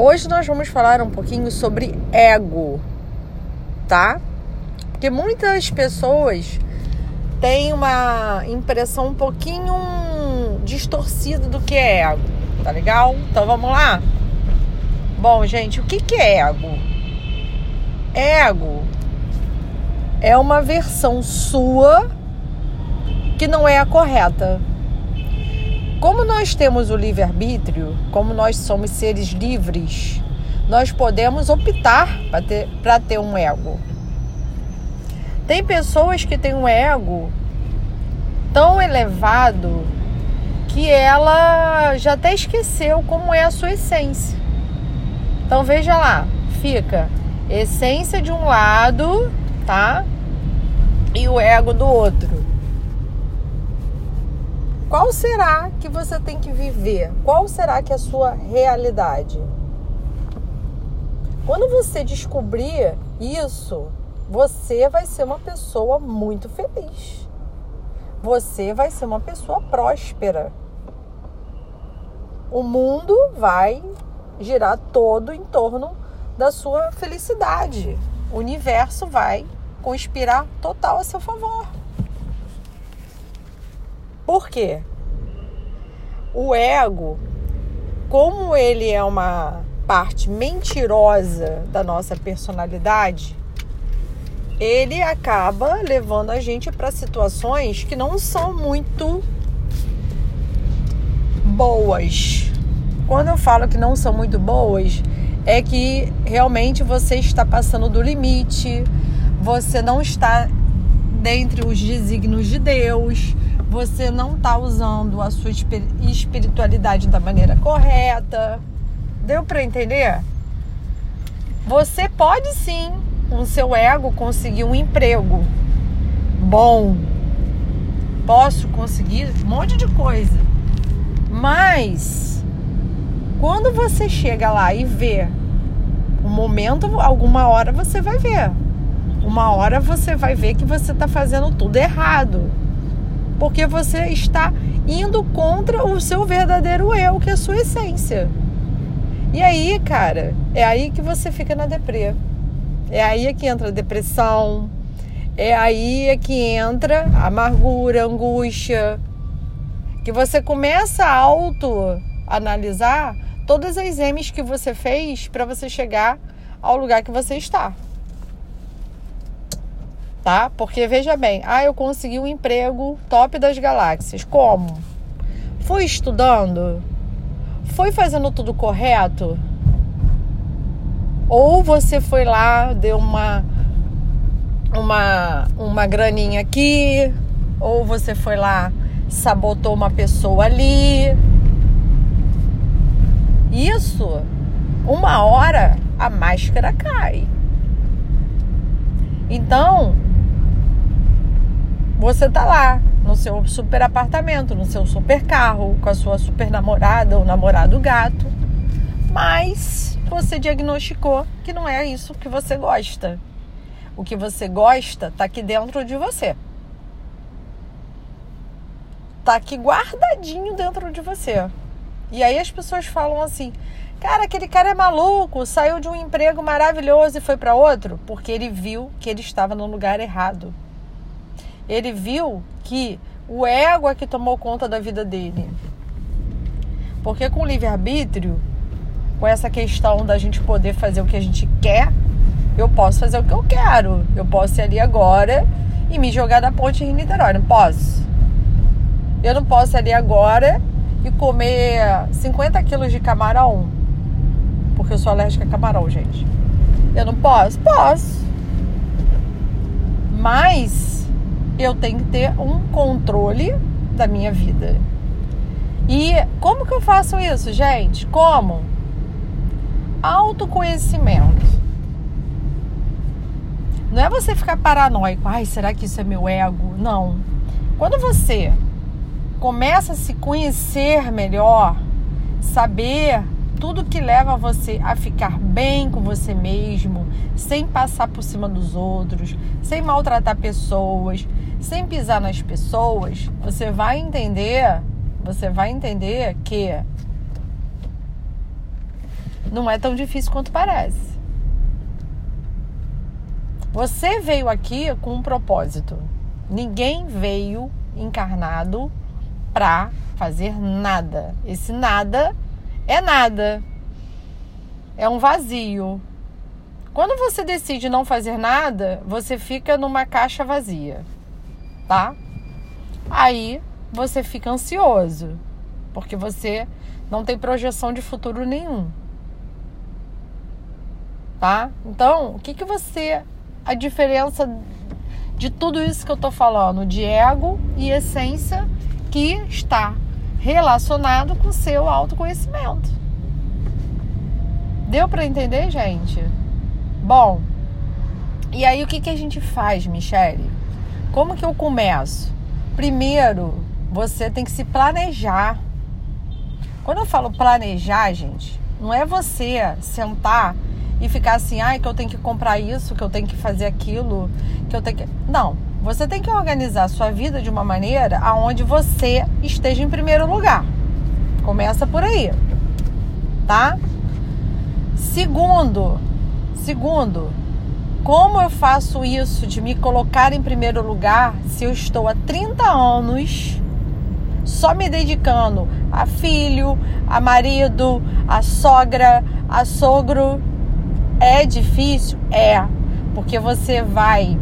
Hoje nós vamos falar um pouquinho sobre ego, tá? Porque muitas pessoas têm uma impressão um pouquinho distorcida do que é ego, tá legal? Então vamos lá? Bom, gente, o que, que é ego? Ego é uma versão sua que não é a correta. Como nós temos o livre-arbítrio, como nós somos seres livres, nós podemos optar para ter, ter um ego. Tem pessoas que têm um ego tão elevado que ela já até esqueceu como é a sua essência. Então veja lá, fica essência de um lado, tá? E o ego do outro. Qual será que você tem que viver? Qual será que é a sua realidade? Quando você descobrir isso, você vai ser uma pessoa muito feliz. Você vai ser uma pessoa próspera. O mundo vai girar todo em torno da sua felicidade. O universo vai conspirar total a seu favor. Por quê? O ego, como ele é uma parte mentirosa da nossa personalidade, ele acaba levando a gente para situações que não são muito boas. Quando eu falo que não são muito boas, é que realmente você está passando do limite, você não está dentre os desígnios de Deus, você não está usando a sua espiritualidade da maneira correta. Deu para entender? Você pode sim, com seu ego, conseguir um emprego bom. Posso conseguir um monte de coisa. Mas quando você chega lá e vê um momento, alguma hora você vai ver. Uma hora você vai ver que você está fazendo tudo errado porque você está indo contra o seu verdadeiro eu, que é a sua essência. E aí, cara, é aí que você fica na deprê. É aí que entra a depressão. É aí que entra a amargura, a angústia. Que você começa a auto-analisar todas as M's que você fez para você chegar ao lugar que você está tá? Porque veja bem, ah, eu consegui um emprego top das galáxias. Como? Fui estudando? Foi fazendo tudo correto? Ou você foi lá, deu uma uma uma graninha aqui, ou você foi lá, sabotou uma pessoa ali. Isso, uma hora a máscara cai. Então, você tá lá no seu super apartamento, no seu super carro, com a sua super namorada ou namorado gato, mas você diagnosticou que não é isso que você gosta. O que você gosta tá aqui dentro de você. Tá aqui guardadinho dentro de você. E aí as pessoas falam assim: "Cara, aquele cara é maluco, saiu de um emprego maravilhoso e foi para outro porque ele viu que ele estava no lugar errado." Ele viu que o ego é que tomou conta da vida dele. Porque com o livre-arbítrio, com essa questão da gente poder fazer o que a gente quer, eu posso fazer o que eu quero. Eu posso ir ali agora e me jogar da ponte em Niterói. Não posso. Eu não posso ir ali agora e comer 50 quilos de camarão. Porque eu sou alérgica a camarão, gente. Eu não posso? Posso. Mas eu tenho que ter um controle da minha vida. E como que eu faço isso, gente? Como? Autoconhecimento. Não é você ficar paranoico, ai, será que isso é meu ego? Não. Quando você começa a se conhecer melhor, saber tudo que leva você a ficar bem com você mesmo, sem passar por cima dos outros, sem maltratar pessoas, sem pisar nas pessoas, você vai entender, você vai entender que não é tão difícil quanto parece. Você veio aqui com um propósito. Ninguém veio encarnado para fazer nada. Esse nada é nada. É um vazio. Quando você decide não fazer nada, você fica numa caixa vazia, tá? Aí você fica ansioso, porque você não tem projeção de futuro nenhum. Tá? Então, o que que você a diferença de tudo isso que eu tô falando, de ego e essência que está relacionado com seu autoconhecimento. Deu para entender, gente? Bom, e aí o que, que a gente faz, Michele? Como que eu começo? Primeiro, você tem que se planejar. Quando eu falo planejar, gente, não é você sentar e ficar assim, ai, que eu tenho que comprar isso, que eu tenho que fazer aquilo, que eu tenho que. Não. Você tem que organizar a sua vida de uma maneira aonde você esteja em primeiro lugar. Começa por aí. Tá? Segundo, segundo, como eu faço isso de me colocar em primeiro lugar se eu estou há 30 anos só me dedicando a filho, a marido, a sogra, a sogro é difícil? É, porque você vai,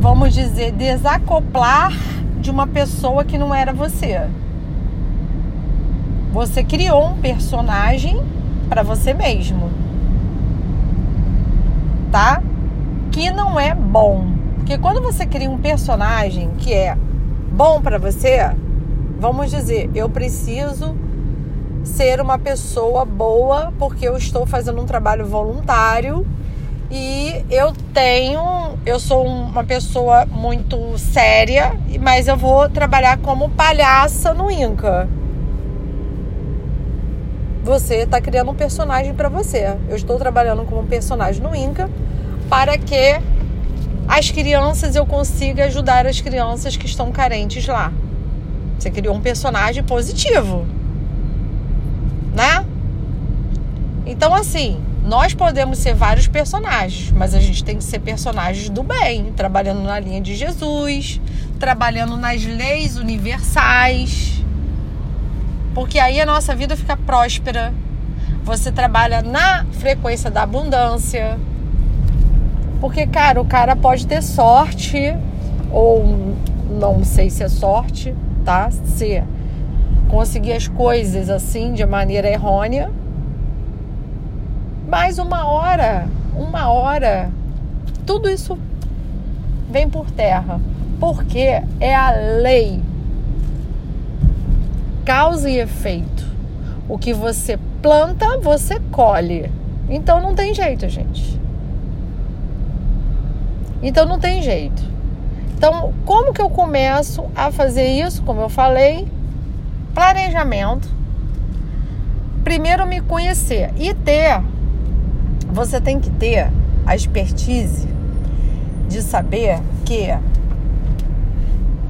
vamos dizer, desacoplar de uma pessoa que não era você. Você criou um personagem para você mesmo. Tá? Que não é bom. Porque quando você cria um personagem que é bom para você, vamos dizer, eu preciso ser uma pessoa boa porque eu estou fazendo um trabalho voluntário e eu tenho, eu sou uma pessoa muito séria, mas eu vou trabalhar como palhaça no Inca. Você está criando um personagem para você. Eu estou trabalhando como personagem no Inca para que as crianças eu consiga ajudar as crianças que estão carentes lá. Você criou um personagem positivo né? Então, assim, nós podemos ser vários personagens, mas a gente tem que ser personagens do bem, trabalhando na linha de Jesus, trabalhando nas leis universais. Porque aí a nossa vida fica próspera. Você trabalha na frequência da abundância. Porque, cara, o cara pode ter sorte, ou não sei se é sorte, tá? Ser conseguir as coisas assim de maneira errônea. Mas uma hora, uma hora, tudo isso vem por terra. Porque é a lei. Causa e efeito. O que você planta, você colhe. Então não tem jeito, gente. Então não tem jeito. Então, como que eu começo a fazer isso? Como eu falei, planejamento. Primeiro me conhecer e ter, você tem que ter a expertise de saber que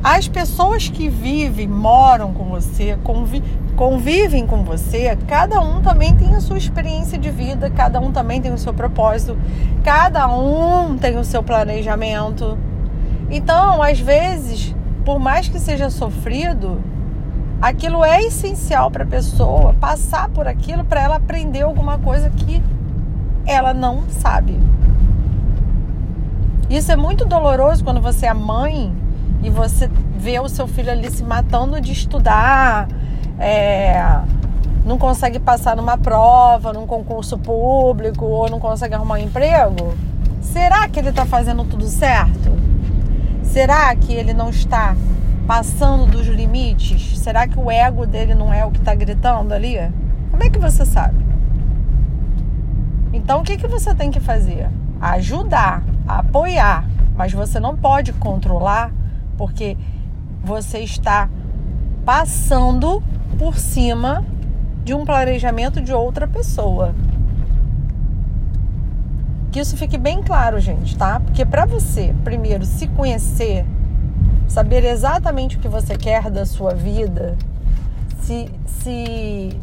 as pessoas que vivem, moram com você, convi convivem com você, cada um também tem a sua experiência de vida, cada um também tem o seu propósito, cada um tem o seu planejamento. Então, às vezes, por mais que seja sofrido, aquilo é essencial para a pessoa passar por aquilo para ela aprender alguma coisa que ela não sabe. Isso é muito doloroso quando você é mãe e você vê o seu filho ali se matando de estudar, é, não consegue passar numa prova, num concurso público ou não consegue arrumar um emprego. Será que ele está fazendo tudo certo? Será que ele não está passando dos limites? Será que o ego dele não é o que está gritando ali? Como é que você sabe? Então, o que, que você tem que fazer? Ajudar, apoiar, mas você não pode controlar porque você está passando por cima de um planejamento de outra pessoa. Que isso fique bem claro, gente, tá? Porque para você, primeiro, se conhecer saber exatamente o que você quer da sua vida, se, se,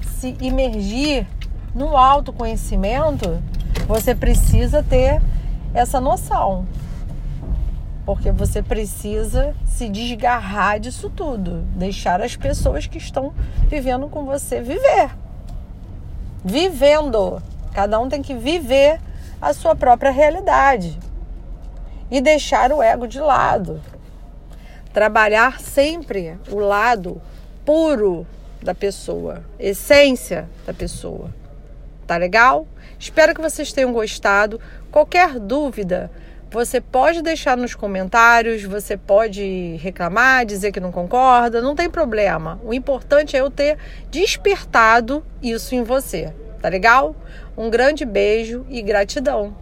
se imergir no autoconhecimento, você precisa ter essa noção. Porque você precisa se desgarrar disso tudo, deixar as pessoas que estão vivendo com você viver. Vivendo. Cada um tem que viver a sua própria realidade e deixar o ego de lado. Trabalhar sempre o lado puro da pessoa, essência da pessoa. Tá legal? Espero que vocês tenham gostado. Qualquer dúvida, você pode deixar nos comentários, você pode reclamar, dizer que não concorda, não tem problema. O importante é eu ter despertado isso em você. Tá legal? Um grande beijo e gratidão.